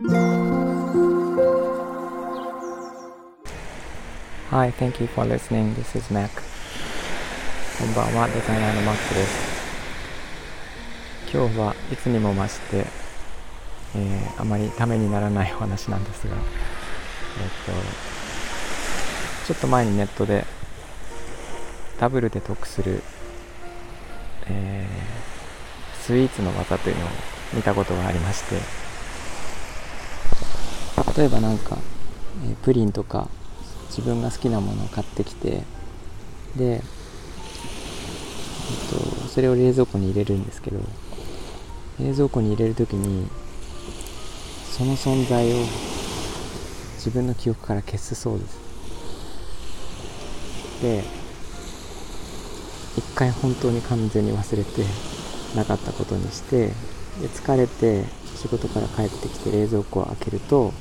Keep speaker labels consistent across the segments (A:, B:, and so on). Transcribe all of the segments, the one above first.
A: Hi, thank you for listening. This is Mac. こんばんは、デザイナーの Mac です。今日はいつにも増して、えー、あまりためにならないお話なんですが、えっ、と、ちょっと前にネットでダブルで得する、えー、スイーツの技というのを見たことがありまして例えばなんか、え、プリンとか自分が好きなものを買ってきてで、えっと、それを冷蔵庫に入れるんですけど冷蔵庫に入れる時にその存在を自分の記憶から消すそうです。で一回本当に完全に忘れてなかったことにしてで疲れて仕事から帰ってきて冷蔵庫を開けると、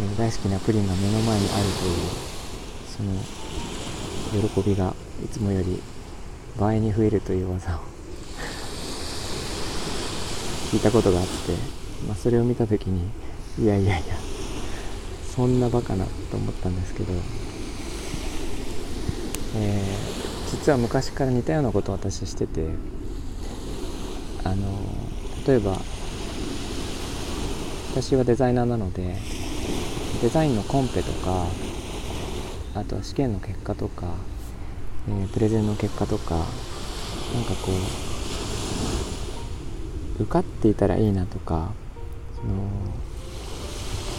A: え大好きなプリンが目の前にあるというその喜びがいつもより倍に増えるという技を聞いたことがあって、まあ、それを見た時にいやいやいやそんなバカなと思ったんですけど、えー、実は昔から似たようなことを私しててあの例えば私はデザイナーなのでデザインのコンペとかあとは試験の結果とか、えー、プレゼンの結果とかなんかこう受かっていたらいいなとかその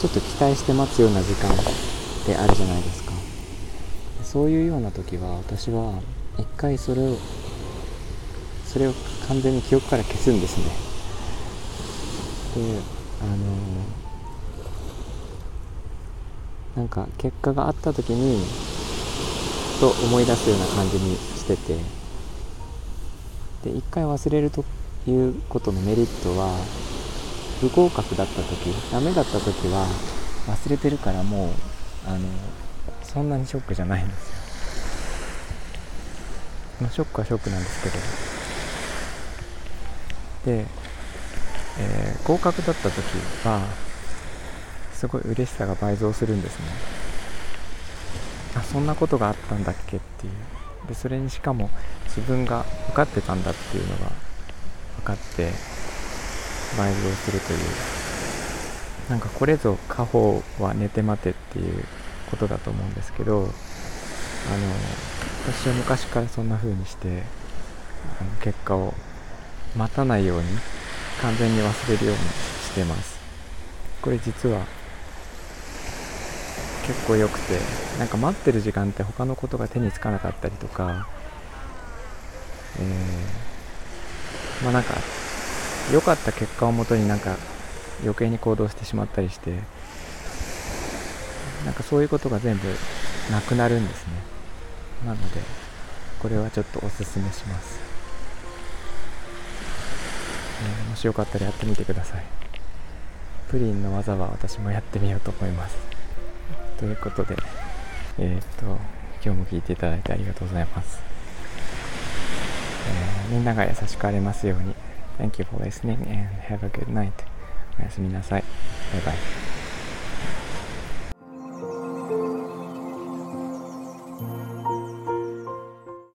A: ちょっと期待して待つような時間ってあるじゃないですか。そういうような時は私は一回それをそれを完全に記憶から消すんですね。であのなんか結果があった時にと思い出すような感じにしてて。で一回忘れるということのメリットは不合格だった時ダメだった時は忘れてるからもうあのそんなにショックじゃないんですよ、まあ、ショックはショックなんですけど。で、えー、合格だった時はすごい嬉しさが倍増するんですね。あそんなことがあったんだっけっていう。でそれにしかも自分が受かってたんだっていうのが分かって倍増するという。なんかこれぞ家宝は寝て待てっていうことだと思うんですけどあの私は昔からそんな風にしてあの結果を待たないように完全に忘れるようにしてます。これ実は結構良くてなんか待ってる時間って他のことが手につかなかったりとかえー、まあなんか良かった結果をもとになんか余計に行動してしまったりしてなんかそういうことが全部なくなるんですね。なのでこれはちょっとおすすめします、えー、もしよかったらやってみてください。プリンの技は私もやってみようと思います。ということでえー、っと今日も聞いていただいてありがとうございます、えー、みんなが優しくありますように Thank you for listening and have a good night. おやすみなさい。バイバイ。